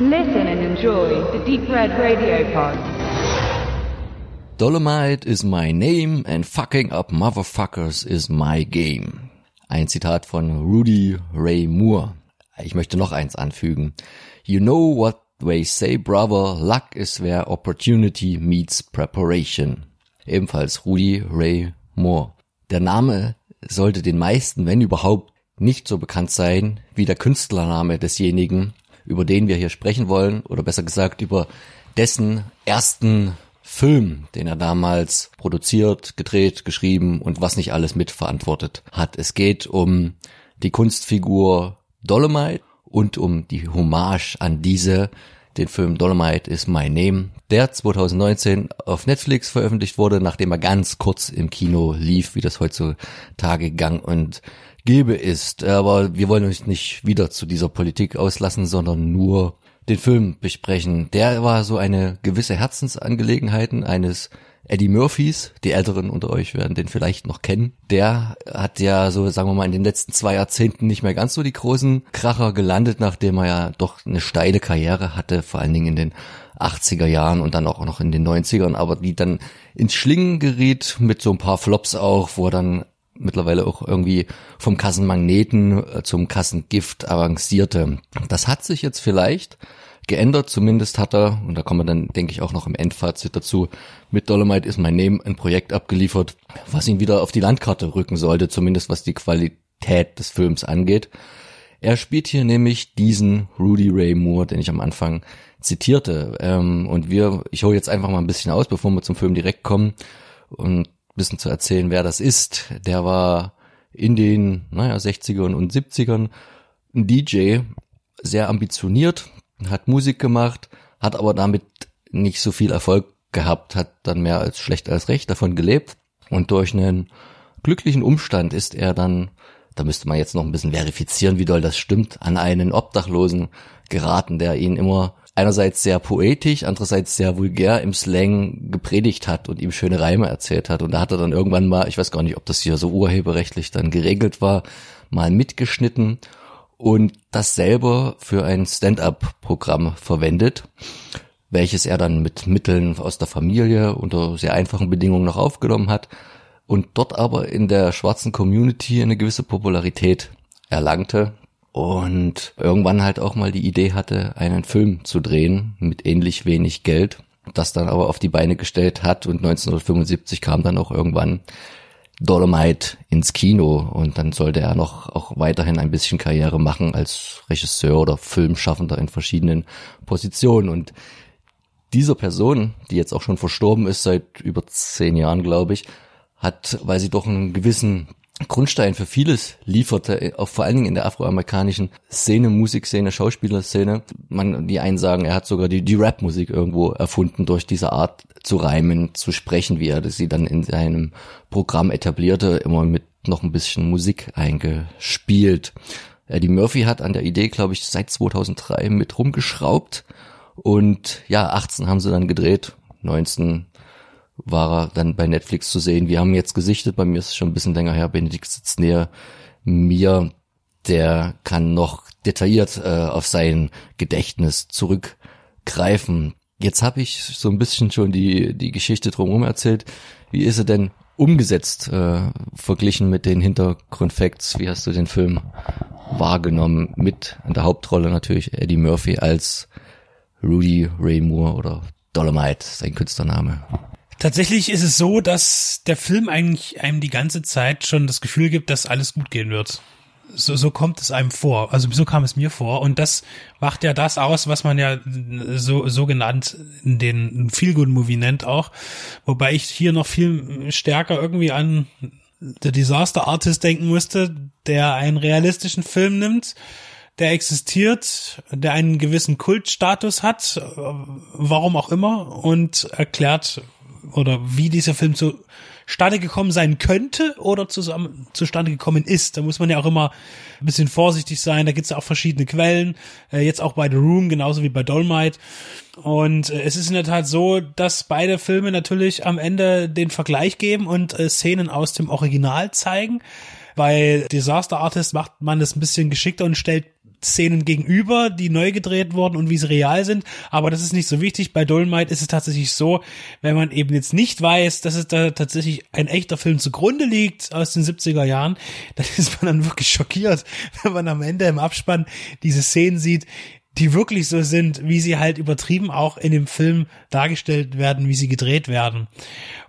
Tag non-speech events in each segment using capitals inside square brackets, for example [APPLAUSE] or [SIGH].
Listen and enjoy the Deep Red Radio Pod. Dolomite is my name and fucking up motherfuckers is my game. Ein Zitat von Rudy Ray Moore. Ich möchte noch eins anfügen. You know what they say, brother, luck is where opportunity meets preparation. Ebenfalls Rudy Ray Moore. Der Name sollte den meisten, wenn überhaupt, nicht so bekannt sein wie der Künstlername desjenigen, über den wir hier sprechen wollen, oder besser gesagt über dessen ersten Film, den er damals produziert, gedreht, geschrieben und was nicht alles mitverantwortet hat. Es geht um die Kunstfigur Dolomite und um die Hommage an diese, den Film Dolomite is My Name, der 2019 auf Netflix veröffentlicht wurde, nachdem er ganz kurz im Kino lief, wie das heutzutage gang und gäbe ist. Aber wir wollen uns nicht wieder zu dieser Politik auslassen, sondern nur den Film besprechen. Der war so eine gewisse Herzensangelegenheiten eines Eddie Murphys, die Älteren unter euch werden den vielleicht noch kennen. Der hat ja so, sagen wir mal, in den letzten zwei Jahrzehnten nicht mehr ganz so die großen Kracher gelandet, nachdem er ja doch eine steile Karriere hatte, vor allen Dingen in den 80er Jahren und dann auch noch in den 90ern, aber die dann ins Schlingen geriet mit so ein paar Flops auch, wo er dann mittlerweile auch irgendwie vom Kassenmagneten äh, zum Kassengift avancierte. Das hat sich jetzt vielleicht geändert, zumindest hat er, und da kommen wir dann, denke ich, auch noch im Endfazit dazu, mit Dolomite ist mein Name ein Projekt abgeliefert, was ihn wieder auf die Landkarte rücken sollte, zumindest was die Qualität des Films angeht. Er spielt hier nämlich diesen Rudy Ray Moore, den ich am Anfang zitierte. Ähm, und wir, ich hole jetzt einfach mal ein bisschen aus, bevor wir zum Film direkt kommen und bisschen zu erzählen, wer das ist. Der war in den, naja, 60ern und 70ern ein DJ, sehr ambitioniert, hat Musik gemacht, hat aber damit nicht so viel Erfolg gehabt, hat dann mehr als schlecht als recht davon gelebt und durch einen glücklichen Umstand ist er dann, da müsste man jetzt noch ein bisschen verifizieren, wie doll das stimmt, an einen Obdachlosen geraten, der ihn immer einerseits sehr poetisch, andererseits sehr vulgär im Slang gepredigt hat und ihm schöne Reime erzählt hat. Und da hat er dann irgendwann mal, ich weiß gar nicht, ob das hier so urheberrechtlich dann geregelt war, mal mitgeschnitten und das selber für ein Stand-up-Programm verwendet, welches er dann mit Mitteln aus der Familie unter sehr einfachen Bedingungen noch aufgenommen hat und dort aber in der schwarzen Community eine gewisse Popularität erlangte und irgendwann halt auch mal die Idee hatte, einen Film zu drehen mit ähnlich wenig Geld, das dann aber auf die Beine gestellt hat. Und 1975 kam dann auch irgendwann Dolomite ins Kino. Und dann sollte er noch auch weiterhin ein bisschen Karriere machen als Regisseur oder Filmschaffender in verschiedenen Positionen. Und dieser Person, die jetzt auch schon verstorben ist seit über zehn Jahren, glaube ich, hat, weil sie doch einen gewissen Grundstein für vieles lieferte, auch vor allen Dingen in der afroamerikanischen Szene, Musikszene, Schauspielerszene. Man, die einen sagen, er hat sogar die, die Rap-Musik irgendwo erfunden durch diese Art zu reimen, zu sprechen, wie er sie dann in seinem Programm etablierte, immer mit noch ein bisschen Musik eingespielt. Eddie Murphy hat an der Idee, glaube ich, seit 2003 mit rumgeschraubt und ja, 18 haben sie dann gedreht, 19 war er dann bei Netflix zu sehen. Wir haben jetzt gesichtet, bei mir ist es schon ein bisschen länger her, Benedikt sitzt näher mir, der kann noch detailliert äh, auf sein Gedächtnis zurückgreifen. Jetzt habe ich so ein bisschen schon die, die Geschichte drumherum erzählt. Wie ist er denn umgesetzt, äh, verglichen mit den Hintergrundfacts? Wie hast du den Film wahrgenommen? Mit in der Hauptrolle natürlich Eddie Murphy als Rudy Ray Moore oder Dolomite, sein Künstlername. Tatsächlich ist es so, dass der Film eigentlich einem die ganze Zeit schon das Gefühl gibt, dass alles gut gehen wird. So, so kommt es einem vor. Also so kam es mir vor. Und das macht ja das aus, was man ja so, so genannt den Feel-Good-Movie nennt auch. Wobei ich hier noch viel stärker irgendwie an The Disaster Artist denken musste, der einen realistischen Film nimmt, der existiert, der einen gewissen Kultstatus hat, warum auch immer, und erklärt, oder wie dieser Film zustande gekommen sein könnte oder zusammen, zustande gekommen ist. Da muss man ja auch immer ein bisschen vorsichtig sein. Da gibt es ja auch verschiedene Quellen. Äh, jetzt auch bei The Room, genauso wie bei Dolmite. Und äh, es ist in der Tat so, dass beide Filme natürlich am Ende den Vergleich geben und äh, Szenen aus dem Original zeigen. Bei Disaster Artist macht man das ein bisschen geschickter und stellt Szenen gegenüber, die neu gedreht wurden und wie sie real sind. Aber das ist nicht so wichtig. Bei Dolomite ist es tatsächlich so, wenn man eben jetzt nicht weiß, dass es da tatsächlich ein echter Film zugrunde liegt aus den 70er Jahren, [LAUGHS] dann ist man dann wirklich schockiert, [LAUGHS] wenn man am Ende im Abspann diese Szenen sieht, die wirklich so sind, wie sie halt übertrieben auch in dem Film dargestellt werden, wie sie gedreht werden.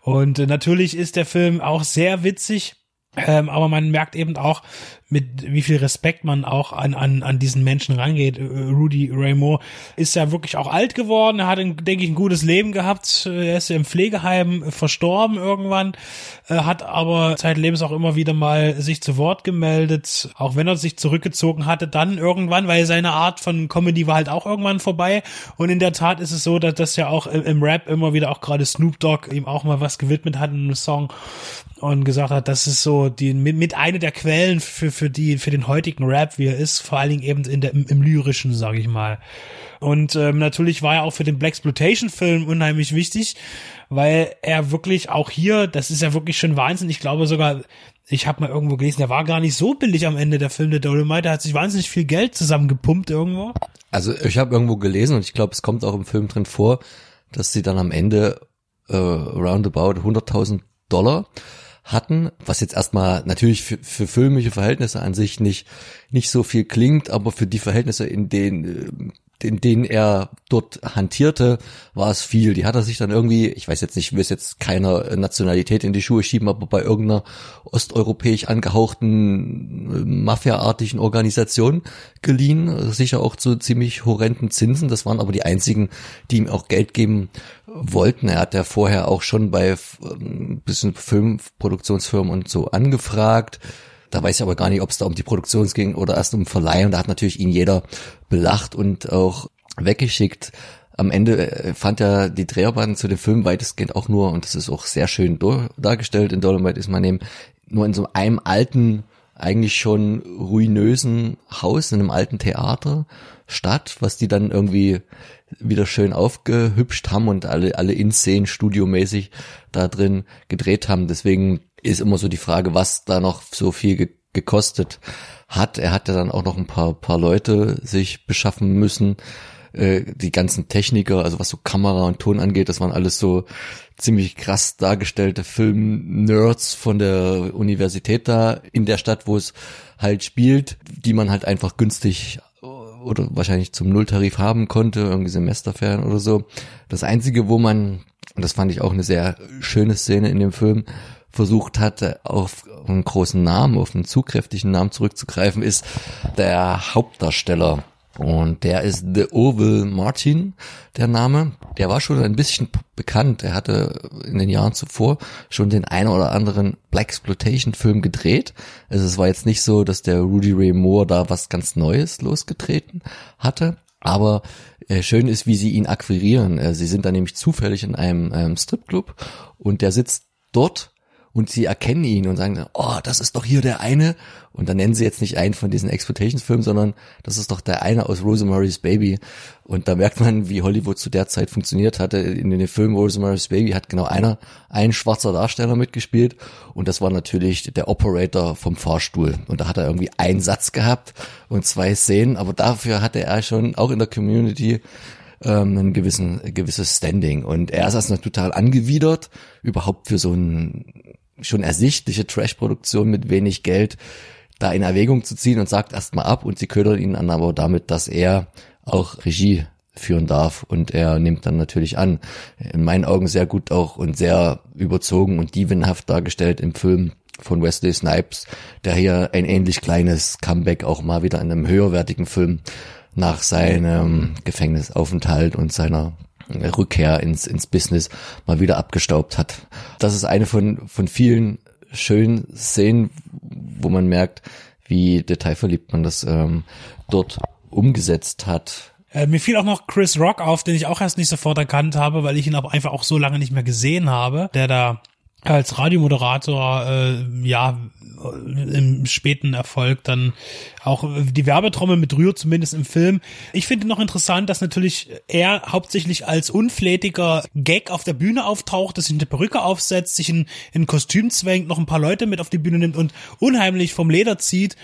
Und äh, natürlich ist der Film auch sehr witzig, ähm, aber man merkt eben auch, mit wie viel Respekt man auch an, an, an diesen Menschen rangeht. Äh, Rudy Raymore ist ja wirklich auch alt geworden. Er hat, denke ich, ein gutes Leben gehabt. Er ist ja im Pflegeheim verstorben irgendwann, äh, hat aber zeitlebens auch immer wieder mal sich zu Wort gemeldet, auch wenn er sich zurückgezogen hatte, dann irgendwann, weil seine Art von Comedy war halt auch irgendwann vorbei. Und in der Tat ist es so, dass das ja auch im Rap immer wieder auch gerade Snoop Dogg ihm auch mal was gewidmet hat in einem Song und gesagt hat, das ist so die mit, mit eine der Quellen für für die für den heutigen Rap, wie er ist, vor allen Dingen eben in der im, im lyrischen, sage ich mal. Und ähm, natürlich war er auch für den Black Exploitation Film unheimlich wichtig, weil er wirklich auch hier, das ist ja wirklich schon Wahnsinn. Ich glaube sogar, ich habe mal irgendwo gelesen, der war gar nicht so billig am Ende der Film der Dolomite. Der hat sich wahnsinnig viel Geld zusammengepumpt irgendwo. Also ich habe irgendwo gelesen und ich glaube, es kommt auch im Film drin vor, dass sie dann am Ende äh, roundabout 100.000 Dollar hatten, was jetzt erstmal natürlich für, für filmische Verhältnisse an sich nicht, nicht so viel klingt, aber für die Verhältnisse, in denen äh, in denen er dort hantierte, war es viel. Die hat er sich dann irgendwie, ich weiß jetzt nicht, ich will es jetzt keiner Nationalität in die Schuhe schieben, aber bei irgendeiner osteuropäisch angehauchten äh, Mafia-artigen Organisation geliehen, sicher auch zu ziemlich horrenden Zinsen. Das waren aber die einzigen, die ihm auch Geld geben wollten. Er hat ja vorher auch schon bei ein ähm, bisschen Filmproduktionsfirmen und so angefragt da weiß ich aber gar nicht, ob es da um die Produktion ging oder erst um Verleih. Und da hat natürlich ihn jeder belacht und auch weggeschickt. Am Ende äh, fand er die Dreharbeiten zu dem Film weitestgehend auch nur, und das ist auch sehr schön dargestellt in Dolomite ist man eben nur in so einem alten, eigentlich schon ruinösen Haus, in einem alten Theater statt, was die dann irgendwie wieder schön aufgehübscht haben und alle, alle in Szenen studiomäßig da drin gedreht haben. Deswegen ist immer so die Frage, was da noch so viel ge gekostet hat. Er hatte dann auch noch ein paar, paar Leute sich beschaffen müssen. Äh, die ganzen Techniker, also was so Kamera und Ton angeht, das waren alles so ziemlich krass dargestellte Film-Nerds von der Universität da in der Stadt, wo es halt spielt, die man halt einfach günstig oder wahrscheinlich zum Nulltarif haben konnte, irgendwie Semesterferien oder so. Das einzige, wo man, und das fand ich auch eine sehr schöne Szene in dem Film, versucht hatte, auf einen großen Namen, auf einen zugkräftigen Namen zurückzugreifen, ist der Hauptdarsteller. Und der ist The Oval Martin, der Name. Der war schon ein bisschen bekannt. Er hatte in den Jahren zuvor schon den einen oder anderen Black Exploitation Film gedreht. Also es war jetzt nicht so, dass der Rudy Ray Moore da was ganz Neues losgetreten hatte. Aber äh, schön ist, wie sie ihn akquirieren. Äh, sie sind da nämlich zufällig in einem ähm, Stripclub und der sitzt dort und sie erkennen ihn und sagen, oh, das ist doch hier der eine. Und dann nennen sie jetzt nicht einen von diesen Exploitations-Filmen, sondern das ist doch der eine aus Rosemary's Baby. Und da merkt man, wie Hollywood zu der Zeit funktioniert hatte. In den Film Rosemary's Baby hat genau einer, ein schwarzer Darsteller mitgespielt. Und das war natürlich der Operator vom Fahrstuhl. Und da hat er irgendwie einen Satz gehabt und zwei Szenen. Aber dafür hatte er schon auch in der Community ähm, ein gewissen, gewisses Standing. Und er ist erstmal total angewidert, überhaupt für so ein schon ersichtliche Trash-Produktion mit wenig Geld da in Erwägung zu ziehen und sagt erstmal ab und sie ködern ihn an, aber damit, dass er auch Regie führen darf und er nimmt dann natürlich an. In meinen Augen sehr gut auch und sehr überzogen und dievenhaft dargestellt im Film von Wesley Snipes, der hier ein ähnlich kleines Comeback auch mal wieder in einem höherwertigen Film nach seinem Gefängnisaufenthalt und seiner Rückkehr ins, ins Business mal wieder abgestaubt hat. Das ist eine von, von vielen schönen Szenen, wo man merkt, wie detailverliebt man das ähm, dort umgesetzt hat. Äh, mir fiel auch noch Chris Rock auf, den ich auch erst nicht sofort erkannt habe, weil ich ihn auch einfach auch so lange nicht mehr gesehen habe, der da als Radiomoderator äh, ja im späten Erfolg dann auch die Werbetrommel mit rührt, zumindest im Film. Ich finde noch interessant, dass natürlich er hauptsächlich als unflätiger Gag auf der Bühne auftaucht, dass sich eine Perücke aufsetzt, sich in, in Kostüm zwängt, noch ein paar Leute mit auf die Bühne nimmt und unheimlich vom Leder zieht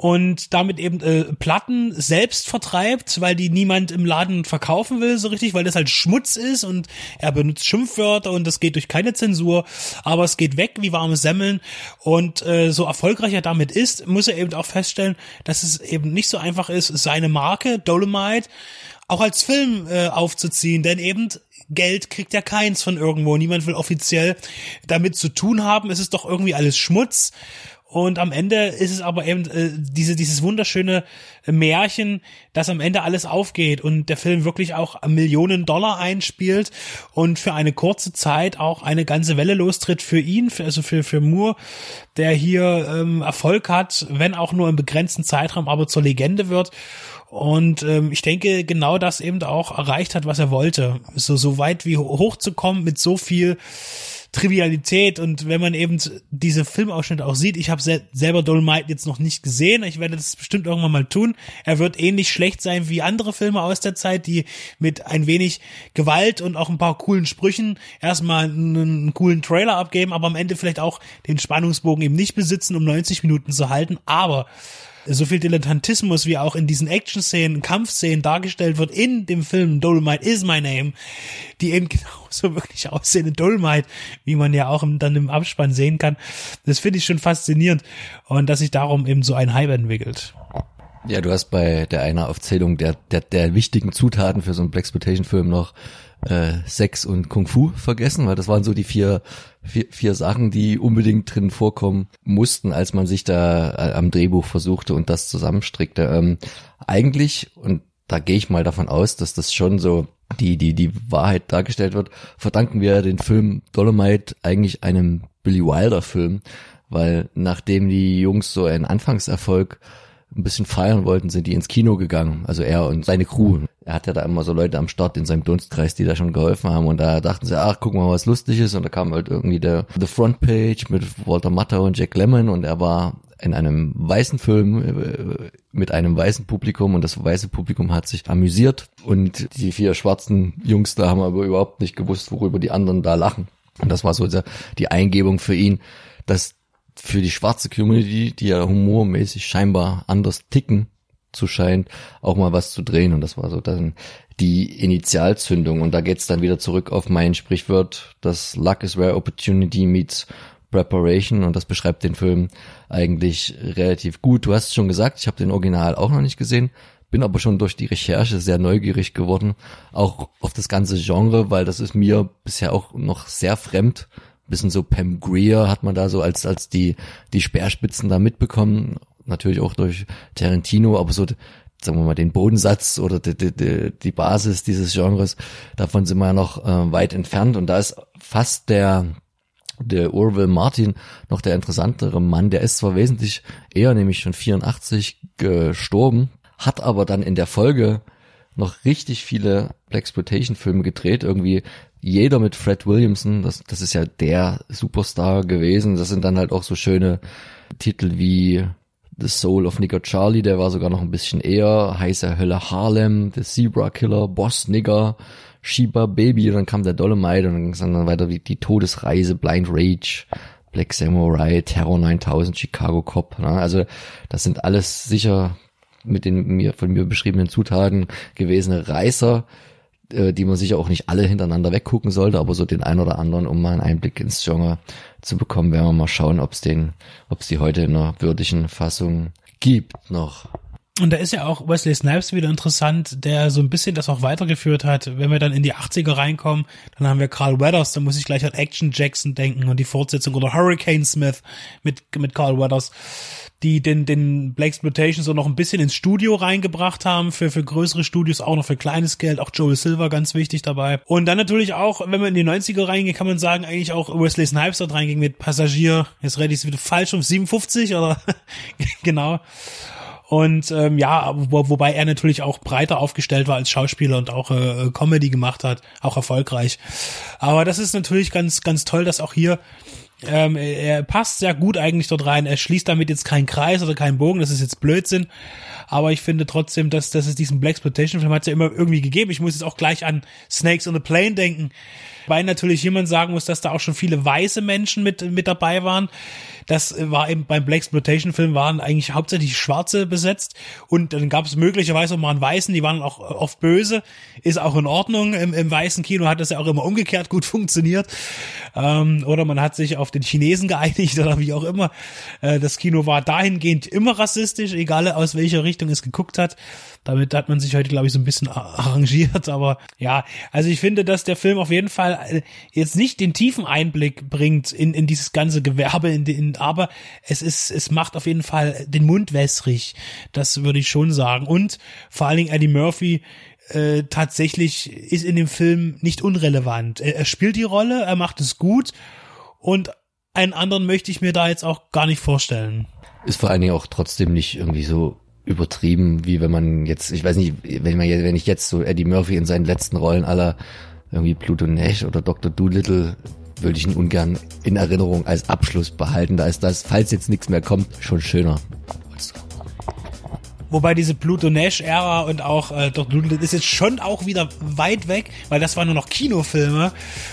und damit eben äh, Platten selbst vertreibt, weil die niemand im Laden verkaufen will so richtig, weil das halt Schmutz ist und er benutzt Schimpfwörter und das geht durch keine Zensur, aber es geht weg wie warme Semmeln und äh, so erfolgreich er damit ist, muss er eben auch feststellen, dass es eben nicht so einfach ist, seine Marke Dolomite auch als Film äh, aufzuziehen, denn eben Geld kriegt ja keins von irgendwo. Niemand will offiziell damit zu tun haben. Es ist doch irgendwie alles Schmutz. Und am Ende ist es aber eben äh, diese, dieses wunderschöne Märchen, dass am Ende alles aufgeht und der Film wirklich auch Millionen Dollar einspielt und für eine kurze Zeit auch eine ganze Welle lostritt für ihn, für, also für, für Moore, der hier ähm, Erfolg hat, wenn auch nur im begrenzten Zeitraum, aber zur Legende wird. Und ähm, ich denke, genau das eben auch erreicht hat, was er wollte. So, so weit wie hochzukommen mit so viel Trivialität und wenn man eben diese Filmausschnitte auch sieht, ich habe sel selber Dolomite jetzt noch nicht gesehen, ich werde das bestimmt irgendwann mal tun. Er wird ähnlich schlecht sein wie andere Filme aus der Zeit, die mit ein wenig Gewalt und auch ein paar coolen Sprüchen erstmal einen, einen coolen Trailer abgeben, aber am Ende vielleicht auch den Spannungsbogen eben nicht besitzen, um 90 Minuten zu halten, aber so viel Dilettantismus wie auch in diesen Action-Szenen, Kampfszenen dargestellt wird in dem Film Dolomite is my name, die eben [LAUGHS] genauso wirklich aussehen in Dolomite, wie man ja auch im, dann im Abspann sehen kann. Das finde ich schon faszinierend und dass sich darum eben so ein Hype entwickelt. Ja, du hast bei der einer Aufzählung der, der, der wichtigen Zutaten für so einen Blaxploitation-Film noch äh, Sex und Kung Fu vergessen, weil das waren so die vier, vier, vier Sachen, die unbedingt drin vorkommen mussten, als man sich da äh, am Drehbuch versuchte und das zusammenstrickte. Ähm, eigentlich, und da gehe ich mal davon aus, dass das schon so die, die, die Wahrheit dargestellt wird, verdanken wir den Film Dolomite eigentlich einem Billy Wilder Film, weil nachdem die Jungs so einen Anfangserfolg ein bisschen feiern wollten, sind die ins Kino gegangen. Also er und seine Crew. Er hat ja da immer so Leute am Start in seinem Dunstkreis, die da schon geholfen haben. Und da dachten sie, ach, guck mal, was lustig ist. Und da kam halt irgendwie der The Front Page mit Walter Matthau und Jack Lemmon. Und er war in einem weißen Film äh, mit einem weißen Publikum und das weiße Publikum hat sich amüsiert und die vier schwarzen Jungs da haben aber überhaupt nicht gewusst, worüber die anderen da lachen. Und das war so die Eingebung für ihn, dass für die schwarze Community, die ja humormäßig scheinbar anders ticken zu scheint, auch mal was zu drehen. Und das war so dann die Initialzündung. Und da geht's dann wieder zurück auf mein Sprichwort, das Luck is where opportunity meets Preparation und das beschreibt den Film eigentlich relativ gut. Du hast schon gesagt, ich habe den Original auch noch nicht gesehen, bin aber schon durch die Recherche sehr neugierig geworden, auch auf das ganze Genre, weil das ist mir bisher auch noch sehr fremd bisschen so Pam Greer hat man da so als, als die, die Speerspitzen da mitbekommen. Natürlich auch durch Tarantino, aber so, sagen wir mal, den Bodensatz oder die, die, die Basis dieses Genres, davon sind wir ja noch äh, weit entfernt. Und da ist fast der, der Orville Martin noch der interessantere Mann. Der ist zwar wesentlich eher, nämlich schon 84 gestorben, hat aber dann in der Folge noch richtig viele Blaxploitation-Filme gedreht, irgendwie jeder mit Fred Williamson, das, das ist ja der Superstar gewesen. Das sind dann halt auch so schöne Titel wie The Soul of Nigger Charlie, der war sogar noch ein bisschen eher, Heiße Hölle Harlem, The Zebra Killer, Boss Nigger, Sheba Baby, und dann kam der Dolomite und dann ging dann weiter wie die Todesreise, Blind Rage, Black Samurai, Terror 9000, Chicago Cop. Ne? Also das sind alles sicher mit den mir von mir beschriebenen Zutaten gewesene Reißer, äh, die man sicher auch nicht alle hintereinander weggucken sollte, aber so den ein oder anderen, um mal einen Einblick ins Genre zu bekommen, werden wir mal schauen, ob es den, ob es die heute in einer würdigen Fassung gibt noch. Und da ist ja auch Wesley Snipes wieder interessant, der so ein bisschen das auch weitergeführt hat. Wenn wir dann in die 80er reinkommen, dann haben wir Carl Weathers, da muss ich gleich an Action Jackson denken und die Fortsetzung oder Hurricane Smith mit, mit Carl Weathers die den, den Black Exploitation so noch ein bisschen ins Studio reingebracht haben, für, für größere Studios, auch noch für kleines Geld, auch Joel Silver ganz wichtig dabei. Und dann natürlich auch, wenn man in die 90er reingeht, kann man sagen, eigentlich auch Wesley Snipes dort reinging mit Passagier, jetzt rede ich es wieder falsch, um 57 oder [LAUGHS] genau. Und ähm, ja, wo, wobei er natürlich auch breiter aufgestellt war als Schauspieler und auch äh, Comedy gemacht hat, auch erfolgreich. Aber das ist natürlich ganz, ganz toll, dass auch hier ähm, er passt sehr gut eigentlich dort rein. Er schließt damit jetzt keinen Kreis oder keinen Bogen. Das ist jetzt Blödsinn. Aber ich finde trotzdem, dass, dass es diesen Black Exploitation Film hat es ja immer irgendwie gegeben. Ich muss jetzt auch gleich an Snakes on the Plane denken. Wobei natürlich jemand sagen muss, dass da auch schon viele weiße Menschen mit, mit dabei waren. Das war eben beim Black Exploitation Film waren eigentlich hauptsächlich Schwarze besetzt und dann gab es möglicherweise auch mal einen Weißen, die waren auch oft böse, ist auch in Ordnung. Im, im weißen Kino hat das ja auch immer umgekehrt gut funktioniert. Ähm, oder man hat sich auf den Chinesen geeinigt oder wie auch immer. Äh, das Kino war dahingehend immer rassistisch, egal aus welcher Richtung es geguckt hat. Damit hat man sich heute, glaube ich, so ein bisschen arrangiert. [LAUGHS] Aber ja, also ich finde, dass der Film auf jeden Fall äh, jetzt nicht den tiefen Einblick bringt in, in dieses ganze Gewerbe, in, in, aber es ist, es macht auf jeden Fall den Mund wässrig. Das würde ich schon sagen. Und vor allen Dingen Eddie Murphy, äh, tatsächlich ist in dem Film nicht unrelevant. Er, er spielt die Rolle, er macht es gut und einen anderen möchte ich mir da jetzt auch gar nicht vorstellen. Ist vor allen Dingen auch trotzdem nicht irgendwie so übertrieben, wie wenn man jetzt, ich weiß nicht, wenn man wenn ich jetzt so Eddie Murphy in seinen letzten Rollen aller irgendwie Pluto Nash oder Dr. Doolittle würde ich ihn ungern in Erinnerung als Abschluss behalten. Da ist das, falls jetzt nichts mehr kommt, schon schöner. Wobei diese Pluto Nash-Ära und auch äh, doch ist jetzt schon auch wieder weit weg, weil das waren nur noch Kinofilme.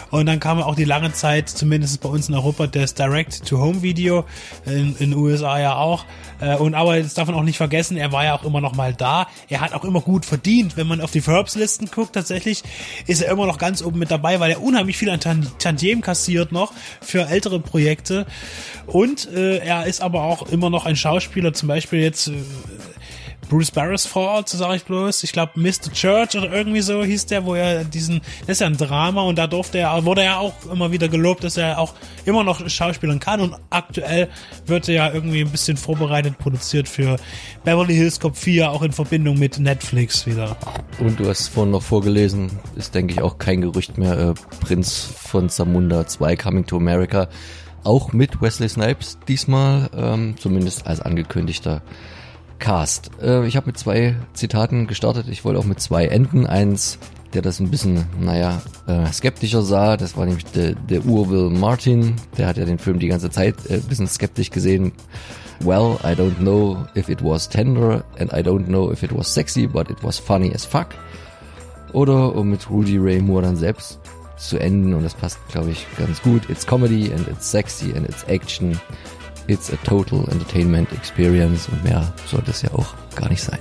Und dann kam auch die lange Zeit, zumindest bei uns in Europa, das Direct-to-Home-Video, in den USA ja auch. Äh, und aber das darf man auch nicht vergessen, er war ja auch immer noch mal da. Er hat auch immer gut verdient. Wenn man auf die Forbes-Listen guckt, tatsächlich ist er immer noch ganz oben mit dabei, weil er unheimlich viel an Tantiem kassiert noch für ältere Projekte. Und äh, er ist aber auch immer noch ein Schauspieler, zum Beispiel jetzt... Äh, Bruce Beresford, so sage ich bloß. Ich glaube Mr. Church oder irgendwie so hieß der, wo er diesen, das ist ja ein Drama und da durfte er, wurde er auch immer wieder gelobt, dass er auch immer noch schauspielen kann und aktuell wird er ja irgendwie ein bisschen vorbereitet, produziert für Beverly Hills Cop 4, auch in Verbindung mit Netflix wieder. Und du hast vorhin noch vorgelesen, ist denke ich auch kein Gerücht mehr, äh, Prinz von Zamunda 2 Coming to America, auch mit Wesley Snipes diesmal, ähm, zumindest als angekündigter Cast. Äh, ich habe mit zwei Zitaten gestartet. Ich wollte auch mit zwei enden. Eins, der das ein bisschen, naja, äh, skeptischer sah. Das war nämlich der, der Urwill Martin. Der hat ja den Film die ganze Zeit äh, ein bisschen skeptisch gesehen. Well, I don't know if it was tender and I don't know if it was sexy, but it was funny as fuck. Oder um mit Rudy Ray Moore dann selbst zu enden und das passt, glaube ich, ganz gut. It's comedy and it's sexy and it's action. It's a total entertainment experience und mehr sollte es ja auch gar nicht sein.